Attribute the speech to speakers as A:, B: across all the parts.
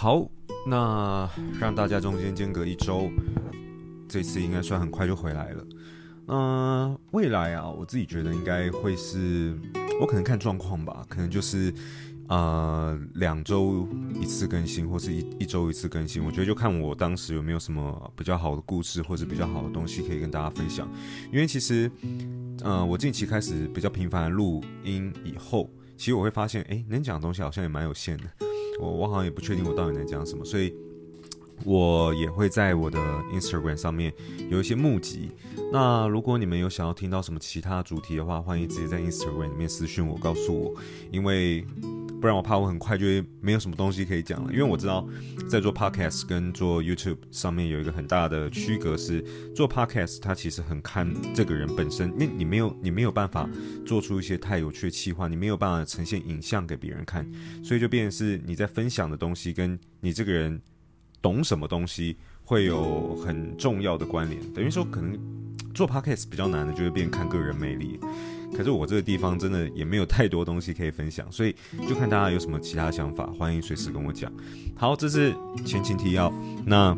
A: 好，那让大家中间间隔一周，这次应该算很快就回来了。嗯、未来啊，我自己觉得应该会是，我可能看状况吧，可能就是。呃，两周一次更新，或是一一周一次更新，我觉得就看我当时有没有什么比较好的故事，或者比较好的东西可以跟大家分享。因为其实，呃，我近期开始比较频繁录音以后，其实我会发现，诶，能讲的东西好像也蛮有限的。我我好像也不确定我到底能讲什么，所以我也会在我的 Instagram 上面有一些募集。那如果你们有想要听到什么其他主题的话，欢迎直接在 Instagram 里面私信我，告诉我，因为。不然我怕我很快就会没有什么东西可以讲了，因为我知道在做 podcast 跟做 YouTube 上面有一个很大的区隔，是做 podcast 它其实很看这个人本身，因为你没有你没有办法做出一些太有趣的企划，你没有办法呈现影像给别人看，所以就变是你在分享的东西跟你这个人懂什么东西会有很重要的关联，等于说可能做 podcast 比较难的就会变看个人魅力。可是我这个地方真的也没有太多东西可以分享，所以就看大家有什么其他想法，欢迎随时跟我讲。好，这是前情提要，那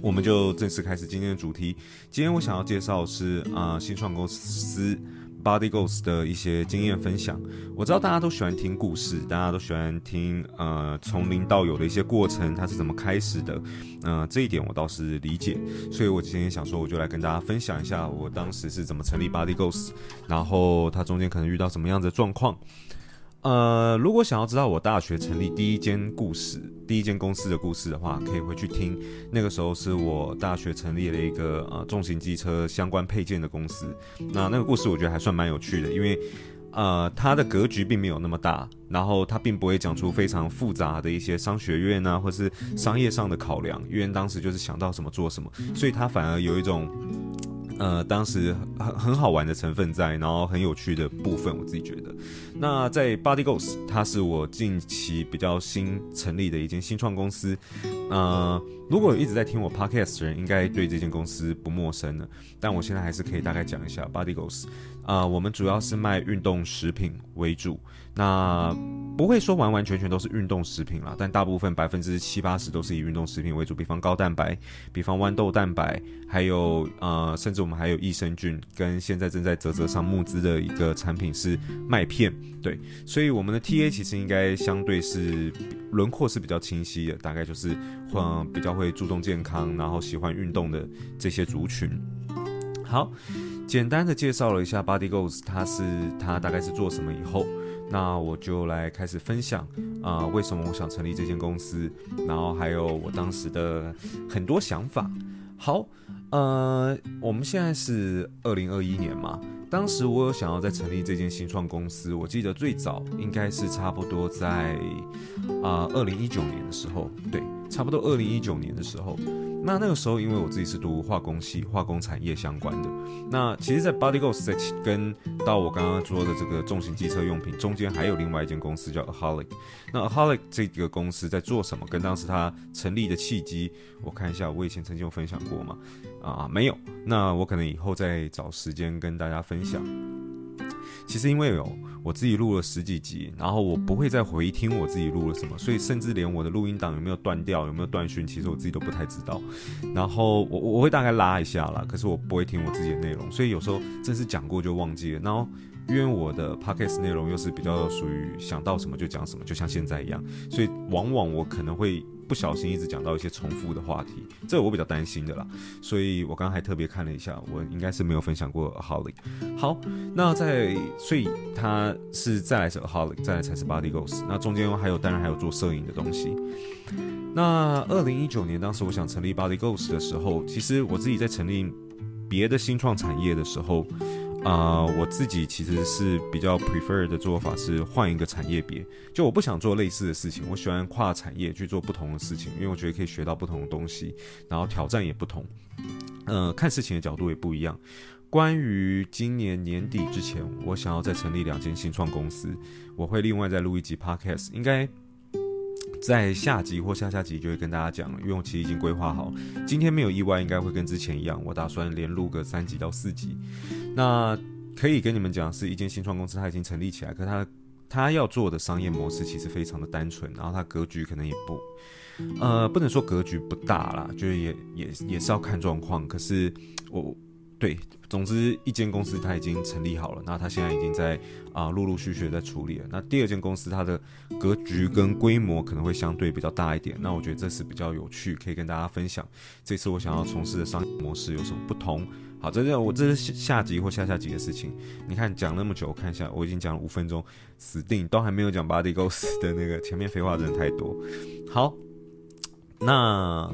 A: 我们就正式开始今天的主题。今天我想要介绍是啊、新创公司。Body Ghost 的一些经验分享，我知道大家都喜欢听故事，大家都喜欢听呃从零到有的一些过程，它是怎么开始的，呃这一点我倒是理解，所以我今天想说，我就来跟大家分享一下我当时是怎么成立 Body Ghost，然后它中间可能遇到什么样子的状况。呃，如果想要知道我大学成立第一间故事、第一间公司的故事的话，可以回去听。那个时候是我大学成立了一个呃重型机车相关配件的公司。那那个故事我觉得还算蛮有趣的，因为呃它的格局并没有那么大，然后它并不会讲出非常复杂的一些商学院啊，或是商业上的考量。因为当时就是想到什么做什么，所以它反而有一种。呃，当时很很好玩的成分在，然后很有趣的部分，我自己觉得。那在 Body Ghost，它是我近期比较新成立的一间新创公司。呃，如果有一直在听我 Podcast 的人，应该对这间公司不陌生了。但我现在还是可以大概讲一下 Body Ghost。啊、呃，我们主要是卖运动食品为主。那不会说完完全全都是运动食品啦，但大部分百分之七八十都是以运动食品为主，比方高蛋白，比方豌豆蛋白，还有呃，甚至我们还有益生菌，跟现在正在泽泽上募资的一个产品是麦片，对，所以我们的 TA 其实应该相对是轮廓是比较清晰的，大概就是嗯比较会注重健康，然后喜欢运动的这些族群。好，简单的介绍了一下 Body Ghost，它是它大概是做什么以后。那我就来开始分享啊、为什么我想成立这间公司，然后还有我当时的很多想法。好，呃，我们现在是二零二一年嘛，当时我有想要再成立这间新创公司，我记得最早应该是差不多在啊二零一九年的时候，对，差不多二零一九年的时候。那那个时候，因为我自己是读化工系，化工产业相关的。那其实，在 Body Ghost 在跟到我刚刚说的这个重型机车用品中间，还有另外一间公司叫 Aholic。那 Aholic 这个公司在做什么？跟当时它成立的契机，我看一下，我以前曾经有分享过吗？啊，没有。那我可能以后再找时间跟大家分享。其实因为有我自己录了十几集，然后我不会再回听我自己录了什么，所以甚至连我的录音档有没有断掉、有没有断讯，其实我自己都不太知道。然后我我会大概拉一下啦，可是我不会听我自己的内容，所以有时候真是讲过就忘记了。然后因为我的 podcast 内容又是比较属于想到什么就讲什么，就像现在一样，所以往往我可能会。不小心一直讲到一些重复的话题，这我比较担心的啦，所以我刚刚还特别看了一下，我应该是没有分享过 Aholic。好，那在所以他是再来是 Aholic，再来才是 Body Ghost。那中间还有当然还有做摄影的东西。那二零一九年当时我想成立 Body Ghost 的时候，其实我自己在成立别的新创产业的时候。啊、我自己其实是比较 prefer 的做法是换一个产业别，就我不想做类似的事情，我喜欢跨产业去做不同的事情，因为我觉得可以学到不同的东西，然后挑战也不同，呃，看事情的角度也不一样。关于今年年底之前，我想要再成立两间新创公司，我会另外再录一集 podcast，应该。在下集或下下集就会跟大家讲了，因为我其实已经规划好，今天没有意外，应该会跟之前一样，我打算连录个三集到四集。那可以跟你们讲，是一间新创公司，它已经成立起来，可它它要做的商业模式其实非常的单纯，然后它格局可能也不，呃，不能说格局不大啦，就是也也也是要看状况。可是我。对，总之一间公司它已经成立好了，那它现在已经在啊陆陆续续在处理了。那第二间公司它的格局跟规模可能会相对比较大一点，那我觉得这是比较有趣，可以跟大家分享。这次我想要从事的商业模式有什么不同？好，这是我这是下集或下下集的事情。你看讲那么久，我看一下，我已经讲了五分钟，死定都还没有讲 Body Ghost 的那个前面废话真的太多。好，那。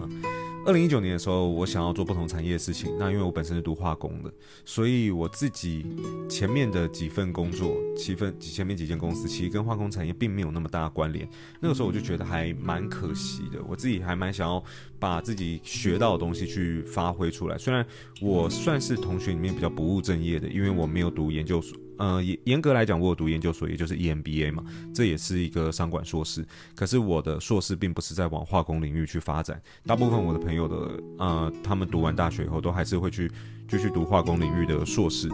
A: 二零一九年的时候，我想要做不同产业的事情。那因为我本身是读化工的，所以我自己前面的几份工作，七份前面几间公司，其实跟化工产业并没有那么大的关联。那个时候我就觉得还蛮可惜的。我自己还蛮想要把自己学到的东西去发挥出来。虽然我算是同学里面比较不务正业的，因为我没有读研究所。呃，严严格来讲，我有读研究所，也就是 EMBA 嘛，这也是一个商管硕士。可是我的硕士并不是在往化工领域去发展。大部分我的朋友的，呃，他们读完大学以后，都还是会去继续读化工领域的硕士。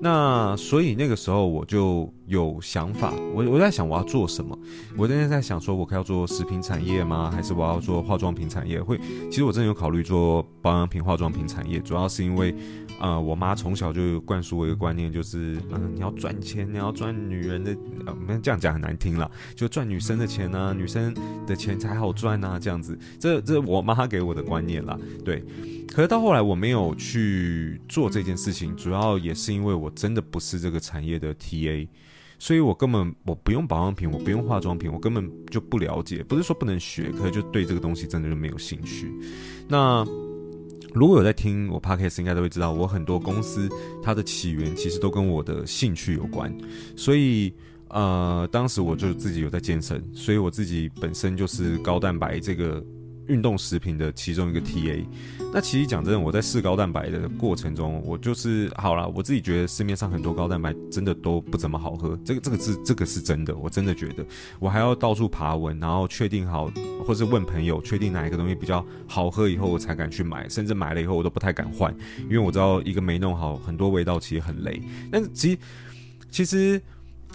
A: 那所以那个时候我就有想法，我我在想我要做什么。我那天在想说，我要做食品产业吗？还是我要做化妆品产业？会，其实我真的有考虑做保养品、化妆品产业，主要是因为。呃，我妈从小就灌输我一个观念，就是，嗯、你要赚钱，你要赚女人的，呃，没这样讲很难听了，就赚女生的钱啊，女生的钱才好赚啊，这样子，这这我妈给我的观念啦，对。可是到后来我没有去做这件事情，主要也是因为我真的不是这个产业的 TA，所以我根本我不用保养品，我不用化妆品，我根本就不了解，不是说不能学，可是就对这个东西真的就没有兴趣。那。如果有在听我 podcast，应该都会知道，我很多公司它的起源其实都跟我的兴趣有关，所以呃，当时我就自己有在健身，所以我自己本身就是高蛋白这个。运动食品的其中一个 TA，那其实讲真的，我在试高蛋白的过程中，我就是好了，我自己觉得市面上很多高蛋白真的都不怎么好喝，这个这个是这个是真的，我真的觉得，我还要到处爬文，然后确定好，或是问朋友确定哪一个东西比较好喝以后，我才敢去买，甚至买了以后我都不太敢换，因为我知道一个没弄好，很多味道其实很雷。但是其实其实。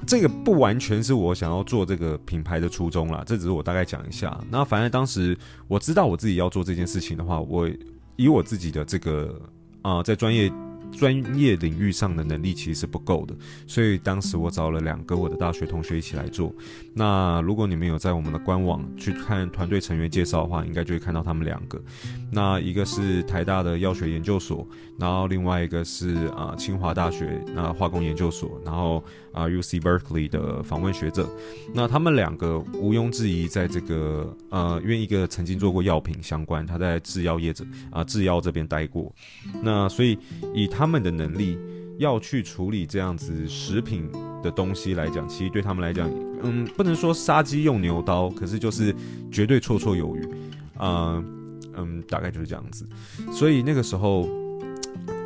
A: 这个不完全是我想要做这个品牌的初衷啦，这只是我大概讲一下。那反正当时我知道我自己要做这件事情的话，我以我自己的这个啊、在专业。专业领域上的能力其实是不够的，所以当时我找了两个我的大学同学一起来做。那如果你们有在我们的官网去看团队成员介绍的话，应该就会看到他们两个。那一个是台大的药学研究所，然后另外一个是啊清华大学那化工研究所，然后啊 UC Berkeley 的访问学者。那他们两个毋庸置疑，在这个呃，因为一个曾经做过药品相关，他在制药业者啊制药这边待过，那所以以他。他们的能力要去处理这样子食品的东西来讲，其实对他们来讲，嗯，不能说杀鸡用牛刀，可是就是绝对绰绰有余，啊、嗯，大概就是这样子。所以那个时候，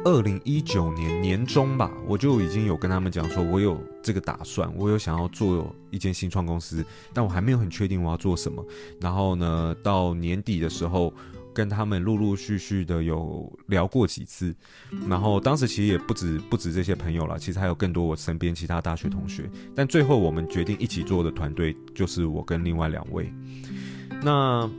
A: 二零一九年年中吧，我就已经有跟他们讲说，我有这个打算，我有想要做一间新创公司，但我还没有很确定我要做什么。然后呢，到年底的时候。跟他们陆陆续续的有聊过几次，然后当时其实也不止不止这些朋友了，其实还有更多我身边其他大学同学。但最后我们决定一起做的团队就是我跟另外两位。那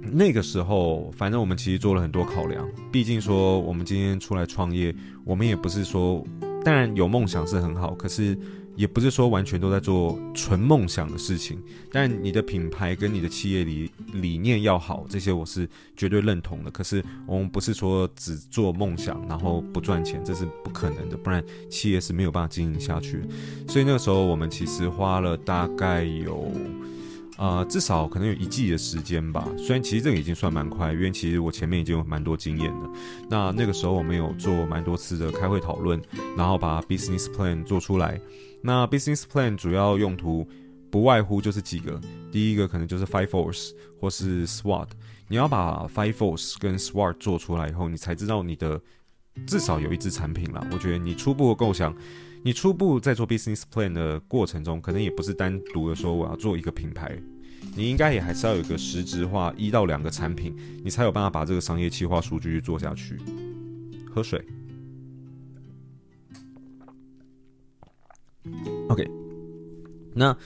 A: 那个时候，反正我们其实做了很多考量，毕竟说我们今天出来创业，我们也不是说，当然有梦想是很好，可是。也不是说完全都在做纯梦想的事情，但你的品牌跟你的企业理理念要好，这些我是绝对认同的。可是我们不是说只做梦想然后不赚钱，这是不可能的，不然企业是没有办法经营下去。所以那个时候我们其实花了大概有，呃，至少可能有一季的时间吧。虽然其实这个已经算蛮快，因为其实我前面已经有蛮多经验的。那那个时候我们有做蛮多次的开会讨论，然后把 business plan 做出来。那 business plan 主要用途不外乎就是几个，第一个可能就是 five force 或是 SWOT。你要把 five force 跟 SWOT 做出来以后，你才知道你的至少有一支产品啦。我觉得你初步的构想，你初步在做 business plan 的过程中，可能也不是单独的说我要做一个品牌，你应该也还是要有一个实质化一到两个产品，你才有办法把这个商业计划数据做下去。喝水。OK，那，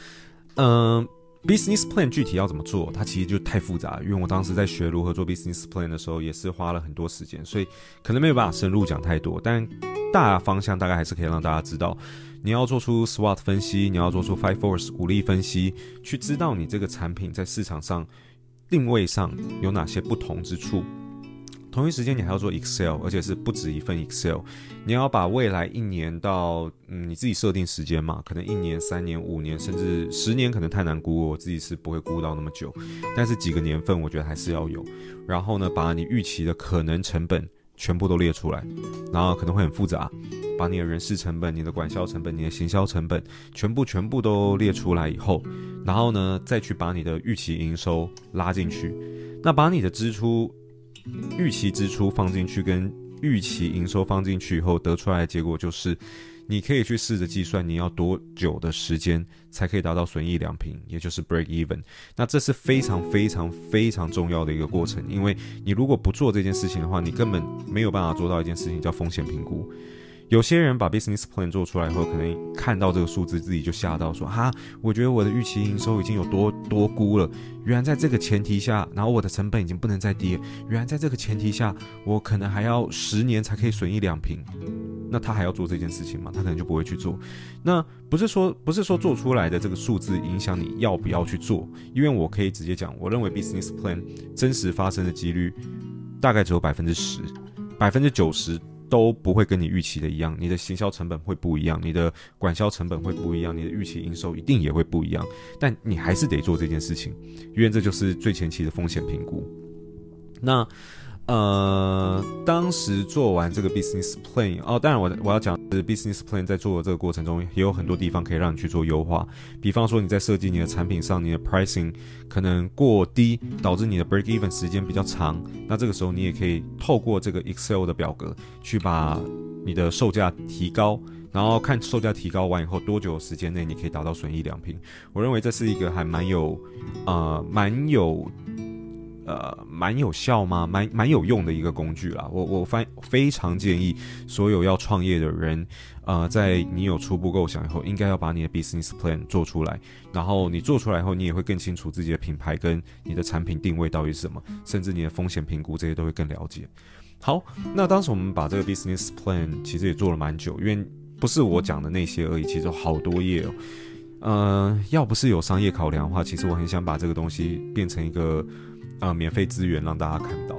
A: 嗯、呃。Business plan 具体要怎么做？它其实就太复杂，因为我当时在学如何做 Business plan 的时候，也是花了很多时间，所以可能没有办法深入讲太多。但大方向大概还是可以让大家知道，你要做出 SWOT 分析，你要做出 Five Force 五力分析，去知道你这个产品在市场上定位上有哪些不同之处。同一时间，你还要做 Excel，而且是不止一份 Excel。你要把未来一年到嗯，你自己设定时间嘛，可能一年、三年、五年，甚至十年，可能太难估，我自己是不会估到那么久。但是几个年份，我觉得还是要有。然后呢，把你预期的可能成本全部都列出来，然后可能会很复杂，把你的人事成本、你的管销成本、你的行销成本全部全部都列出来以后，然后呢，再去把你的预期营收拉进去，那把你的支出。预期支出放进去跟预期营收放进去以后得出来的结果就是，你可以去试着计算你要多久的时间才可以达到损益两平，也就是 break even。那这是非常非常非常重要的一个过程，因为你如果不做这件事情的话，你根本没有办法做到一件事情叫风险评估。有些人把 business plan 做出来以后，可能看到这个数字，自己就吓到说：“哈，我觉得我的预期营收已经有多多估了。原来在这个前提下，然后我的成本已经不能再低。原来在这个前提下，我可能还要十年才可以损益两瓶。那他还要做这件事情吗？他可能就不会去做。那不是说不是说做出来的这个数字影响你要不要去做，因为我可以直接讲，我认为 business plan 真实发生的几率大概只有百分之十，百分之九十。都不会跟你预期的一样，你的行销成本会不一样，你的管销成本会不一样，你的预期营收一定也会不一样。但你还是得做这件事情，因为这就是最前期的风险评估。那。呃，当时做完这个 business plan 哦，当然我我要讲是 business plan 在做的这个过程中，也有很多地方可以让你去做优化。比方说你在设计你的产品上，你的 pricing 可能过低，导致你的 break even 时间比较长。那这个时候你也可以透过这个 Excel 的表格去把你的售价提高，然后看售价提高完以后多久时间内你可以达到损益两平。我认为这是一个还蛮有呃蛮有。呃，蛮有效吗？蛮蛮有用的一个工具啦。我我非非常建议所有要创业的人，呃，在你有初步构想以后，应该要把你的 business plan 做出来。然后你做出来以后，你也会更清楚自己的品牌跟你的产品定位到底是什么，甚至你的风险评估这些都会更了解。好，那当时我们把这个 business plan 其实也做了蛮久，因为不是我讲的那些而已，其实好多页哦。呃，要不是有商业考量的话，其实我很想把这个东西变成一个。呃，免费资源让大家看到，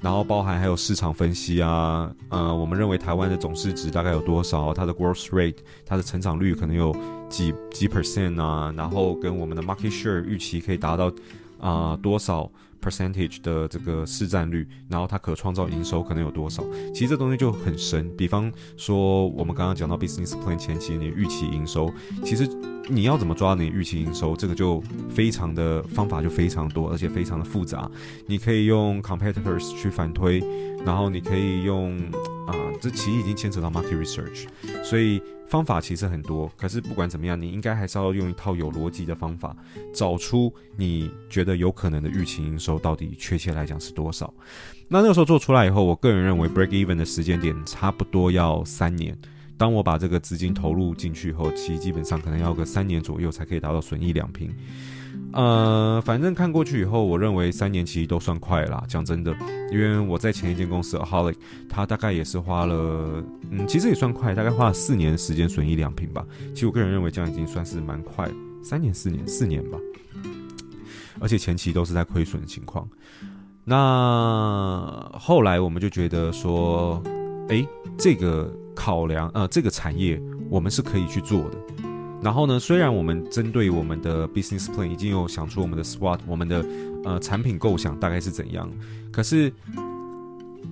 A: 然后包含还有市场分析啊，呃，我们认为台湾的总市值大概有多少？它的 growth rate，它的成长率可能有几几 percent 啊？然后跟我们的 market share 预期可以达到啊、多少 percentage 的这个市占率？然后它可创造营收可能有多少？其实这东西就很深。比方说，我们刚刚讲到 business plan 前期你预期营收，其实。你要怎么抓你预期营收？这个就非常的方法就非常多，而且非常的复杂。你可以用 competitors 去反推，然后你可以用啊、这其实已经牵扯到 market research，所以方法其实很多。可是不管怎么样，你应该还是要用一套有逻辑的方法，找出你觉得有可能的预期营收到底确切来讲是多少。那那个时候做出来以后，我个人认为 break even 的时间点差不多要三年。当我把这个资金投入进去后，其实基本上可能要个三年左右才可以达到损益两平。呃，反正看过去以后，我认为三年其实都算快啦。讲真的，因为我在前一间公司 Aholic，他大概也是花了，嗯，其实也算快，大概花了四年时间损益两平吧。其实我个人认为这样已经算是蛮快，三年、四年、四年吧。而且前期都是在亏损的情况。那后来我们就觉得说，诶，这个。考量呃，这个产业我们是可以去做的。然后呢，虽然我们针对我们的 business plan 已经有想出我们的 SWOT，我们的呃产品构想大概是怎样，可是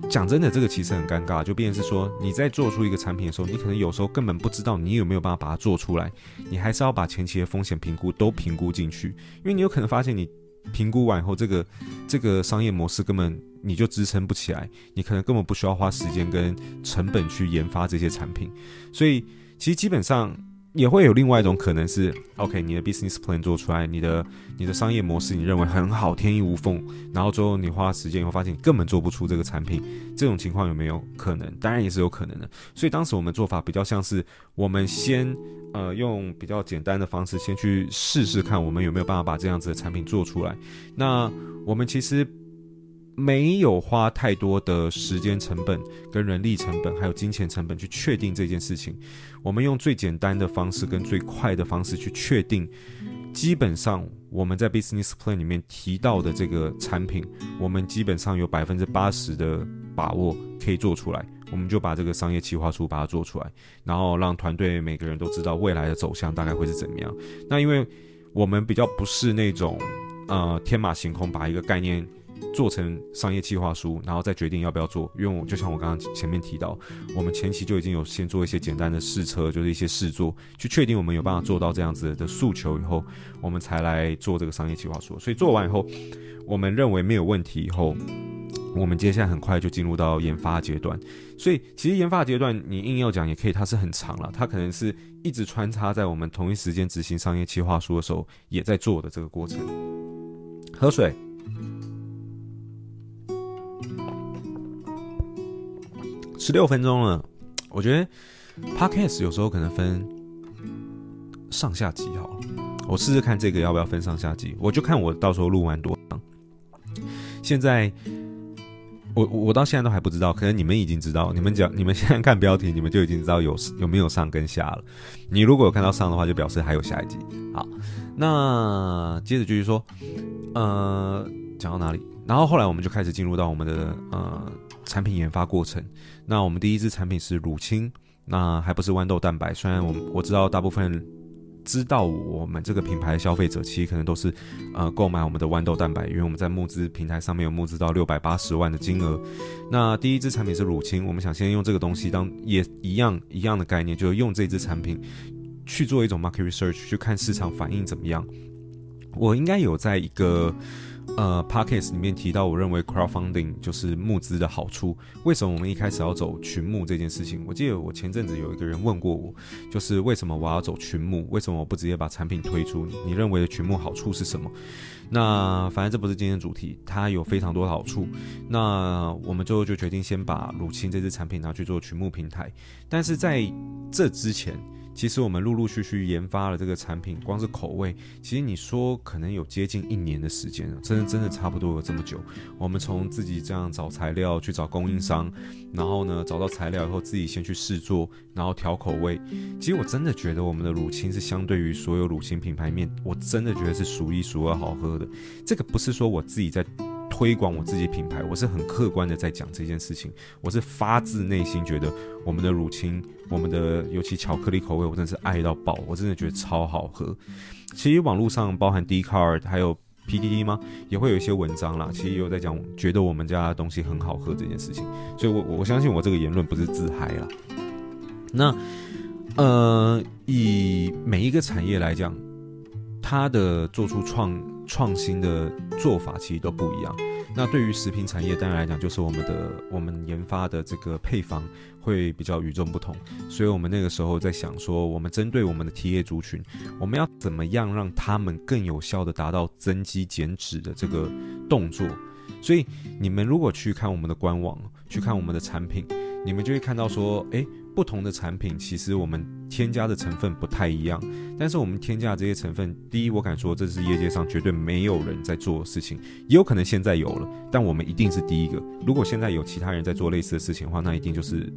A: 讲真的，这个其实很尴尬，就变成是说你在做出一个产品的时候，你可能有时候根本不知道你有没有办法把它做出来，你还是要把前期的风险评估都评估进去，因为你有可能发现你。评估完以后，这个这个商业模式根本你就支撑不起来，你可能根本不需要花时间跟成本去研发这些产品。所以，其实基本上也会有另外一种可能是，OK，你的 business plan 做出来，你的你的商业模式你认为很好，天衣无缝，然后最后你花时间以后发现你根本做不出这个产品，这种情况有没有可能？当然也是有可能的。所以当时我们做法比较像是，我们先呃用比较简单的方式先去试试看，我们有没有办法把这样子的产品做出来。那我们其实。没有花太多的时间成本、跟人力成本，还有金钱成本去确定这件事情。我们用最简单的方式跟最快的方式去确定。基本上我们在 business plan 里面提到的这个产品，我们基本上有百分之八十的把握可以做出来。我们就把这个商业计划书把它做出来，然后让团队每个人都知道未来的走向大概会是怎么样。那因为我们比较不是那种呃天马行空把一个概念。做成商业计划书，然后再决定要不要做。因为我就像我刚刚前面提到，我们前期就已经有先做一些简单的试车，就是一些试做，去确定我们有办法做到这样子的诉求以后，我们才来做这个商业计划书。所以做完以后，我们认为没有问题以后，我们接下来很快就进入到研发阶段。所以其实研发阶段你硬要讲也可以，它是很长了，它可能是一直穿插在我们同一时间执行商业计划书的时候也在做的这个过程。喝水。十六分钟了，我觉得 Podcast 有时候可能分上下集好了，我试试看这个要不要分上下集，我就看我到时候录完多长。现在我我到现在都还不知道，可能你们已经知道，你们讲你们现在看标题，你们就已经知道有有没有上跟下了。你如果有看到上的话，就表示还有下一集。好，那接着继续说，呃，讲到哪里？然后后来我们就开始进入到我们的呃。产品研发过程，那我们第一支产品是乳清，那还不是豌豆蛋白。虽然我我知道大部分知道我们这个品牌的消费者，其实可能都是呃购买我们的豌豆蛋白，因为我们在募资平台上面有募资到六百八十万的金额。那第一支产品是乳清，我们想先用这个东西当也一样一样的概念，就是用这支产品去做一种 market research，去看市场反应怎么样。我应该有在一个。呃，pockets 里面提到，我认为 crowdfunding 就是募资的好处。为什么我们一开始要走群募这件事情？我记得我前阵子有一个人问过我，就是为什么我要走群募？为什么我不直接把产品推出？你认为的群募好处是什么？那反正这不是今天的主题，它有非常多的好处。那我们最后就决定先把乳清这支产品拿去做群募平台。但是在这之前，其实我们陆陆续续研发了这个产品，光是口味，其实你说可能有接近一年的时间了，真的真的差不多有这么久。我们从自己这样找材料，去找供应商，然后呢找到材料以后，自己先去试做，然后调口味。其实我真的觉得我们的乳清是相对于所有乳清品牌面，我真的觉得是数一数二好喝的。这个不是说我自己在。推广我自己品牌，我是很客观的在讲这件事情，我是发自内心觉得我们的乳清，我们的尤其巧克力口味，我真的是爱到爆，我真的觉得超好喝。其实网络上包含 Dcard 还有 PDD 吗，也会有一些文章啦，其实也有在讲，觉得我们家的东西很好喝这件事情，所以我我相信我这个言论不是自嗨啦。那呃，以每一个产业来讲，它的做出创创新的做法其实都不一样。那对于食品产业当然来讲，就是我们的我们研发的这个配方会比较与众不同。所以我们那个时候在想说，我们针对我们的 TA 族群，我们要怎么样让他们更有效地达到增肌减脂的这个动作。所以你们如果去看我们的官网，去看我们的产品，你们就会看到说，诶。不同的产品，其实我们添加的成分不太一样，但是我们添加这些成分，第一，我敢说这是业界上绝对没有人在做的事情，也有可能现在有了，但我们一定是第一个。如果现在有其他人在做类似的事情的话，那一定就是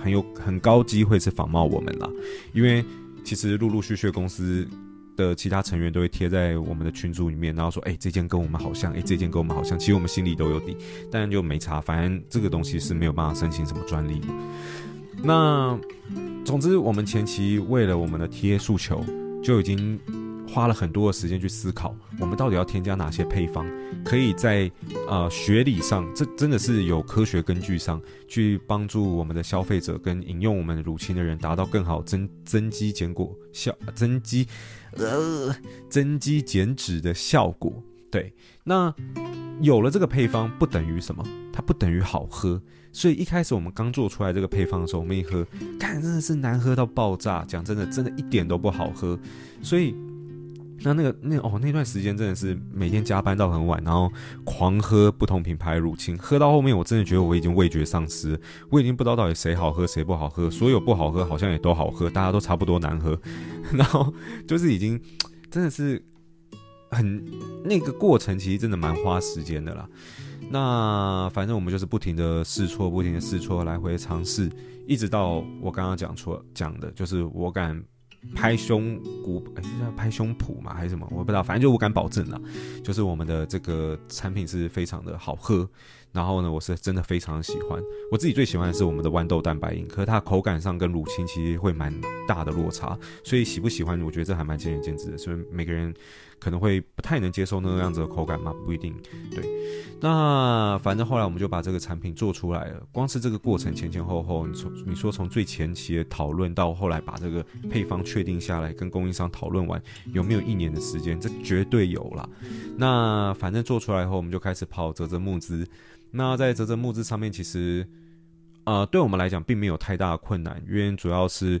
A: 很有很高机会是仿冒我们啦。因为其实陆陆续续公司的其他成员都会贴在我们的群组里面，然后说，哎，这件跟我们好像，哎，这件跟我们好像，其实我们心里都有底，但就没差，反正这个东西是没有办法申请什么专利。那，总之，我们前期为了我们的 TA 诉求，就已经花了很多的时间去思考，我们到底要添加哪些配方，可以在呃学理上，这真的是有科学根据上去帮助我们的消费者跟饮用我们乳清的人，达到更好增增肌减果效增肌呃增肌减脂的效果。对，那有了这个配方不等于什么，它不等于好喝。所以一开始我们刚做出来这个配方的时候，我们一喝，看真的是难喝到爆炸。讲真的，真的一点都不好喝。所以。那那个那哦，那段时间真的是每天加班到很晚，然后狂喝不同品牌乳清，喝到后面我真的觉得我已经味觉丧失，我已经不知道到底谁好喝谁不好喝，所有不好喝好像也都好喝，大家都差不多难喝，然后就是已经真的是很那个过程，其实真的蛮花时间的啦。那反正我们就是不停的试错，不停的试错，来回尝试，一直到我刚刚讲错讲的，就是我敢。拍胸脯，哎、欸，是叫拍胸脯吗？还是什么？我不知道，反正就我敢保证了，就是我们的这个产品是非常的好喝。然后呢，我是真的非常喜欢。我自己最喜欢的是我们的豌豆蛋白饮，可是它口感上跟乳清其实会蛮大的落差，所以喜不喜欢，我觉得这还蛮见仁见智的。所以每个人可能会不太能接受那个样子的口感嘛，不一定。对，那反正后来我们就把这个产品做出来了。光是这个过程前前后后，你从你说从最前期的讨论到后来把这个配方确定下来，跟供应商讨论完，有没有一年的时间？这绝对有啦。那反正做出来以后，我们就开始跑泽泽募资。那在泽泽募资上面，其实，呃，对我们来讲并没有太大的困难，因为主要是，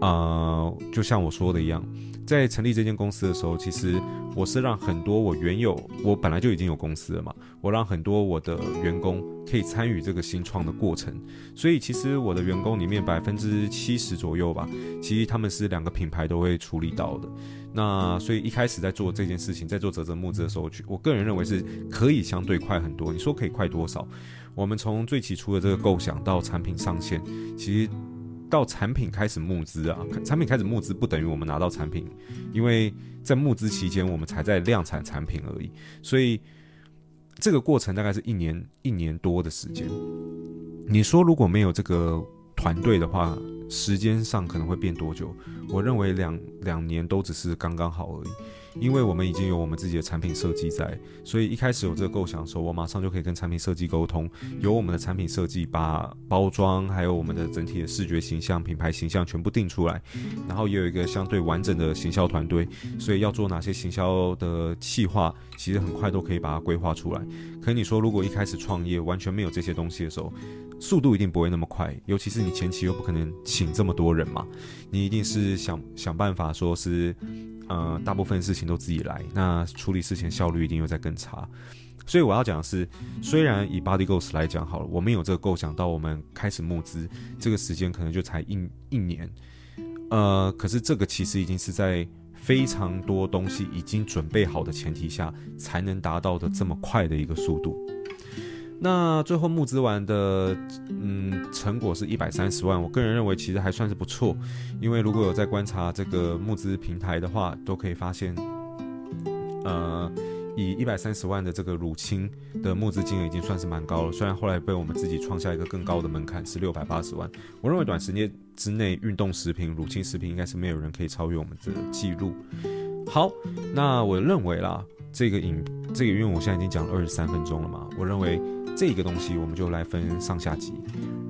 A: 呃，就像我说的一样，在成立这间公司的时候，其实我是让很多我原有，我本来就已经有公司了嘛，我让很多我的员工可以参与这个新创的过程，所以其实我的员工里面百分之七十左右吧，其实他们是两个品牌都会处理到的。那所以一开始在做这件事情，在做啧啧募资的时候，我个人认为是可以相对快很多。你说可以快多少？我们从最起初的这个构想到产品上线，其实到产品开始募资啊，产品开始募资不等于我们拿到产品，因为在募资期间我们才在量产产品而已。所以这个过程大概是一年一年多的时间。你说如果没有这个团队的话，时间上可能会变多久？我认为两两年都只是刚刚好而已，因为我们已经有我们自己的产品设计在，所以一开始有这个构想的时候，我马上就可以跟产品设计沟通，由我们的产品设计把包装还有我们的整体的视觉形象、品牌形象全部定出来，然后也有一个相对完整的行销团队，所以要做哪些行销的企划，其实很快都可以把它规划出来。可你说，如果一开始创业完全没有这些东西的时候，速度一定不会那么快，尤其是你前期又不可能请这么多人嘛，你一定是想想办法说是，呃，大部分事情都自己来，那处理事情效率一定又在更差。所以我要讲的是，虽然以 Body Ghost 来讲好了，我们有这个构想到我们开始募资，这个时间可能就才一一年，呃，可是这个其实已经是在非常多东西已经准备好的前提下，才能达到的这么快的一个速度。那最后募资完的，嗯，成果是一百三十万。我个人认为其实还算是不错，因为如果有在观察这个募资平台的话，都可以发现，呃，以一百三十万的这个乳清的募资金额已经算是蛮高了。虽然后来被我们自己创下一个更高的门槛是六百八十万。我认为短时间之内，运动食品、乳清食品应该是没有人可以超越我们的记录。好，那我认为啦，这个影这个因为我现在已经讲了二十三分钟了嘛，我认为。这个东西我们就来分上下集，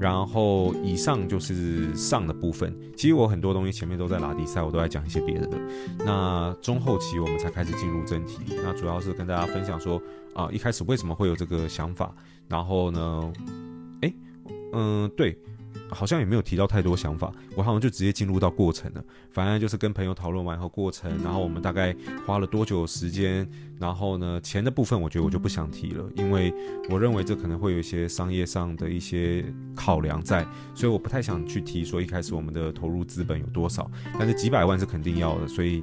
A: 然后以上就是上的部分。其实我很多东西前面都在拉底赛，我都在讲一些别的的。那中后期我们才开始进入正题。那主要是跟大家分享说啊，一开始为什么会有这个想法，然后呢，哎，嗯，对。好像也没有提到太多想法，我好像就直接进入到过程了。反正就是跟朋友讨论完后过程，然后我们大概花了多久时间，然后呢，钱的部分我觉得我就不想提了，因为我认为这可能会有一些商业上的一些考量在，所以我不太想去提说一开始我们的投入资本有多少，但是几百万是肯定要的，所以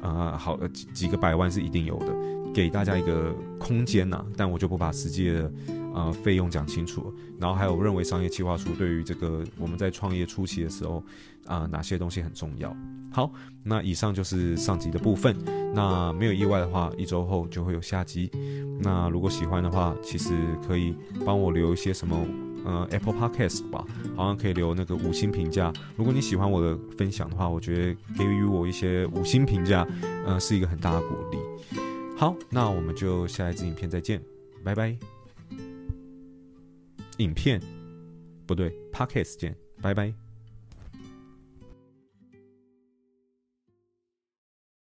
A: 呃，好几几个百万是一定有的，给大家一个空间呐，但我就不把实际的。呃，费用讲清楚，然后还有认为商业计划书对于这个我们在创业初期的时候，啊、哪些东西很重要？好，那以上就是上集的部分。那没有意外的话，一周后就会有下集。那如果喜欢的话，其实可以帮我留一些什么，呃，Apple Podcast 吧，好像可以留那个五星评价。如果你喜欢我的分享的话，我觉得给予我一些五星评价，呃，是一个很大的鼓励。好，那我们就下一支影片再见，拜拜。影片不对，Podcast 见，拜拜。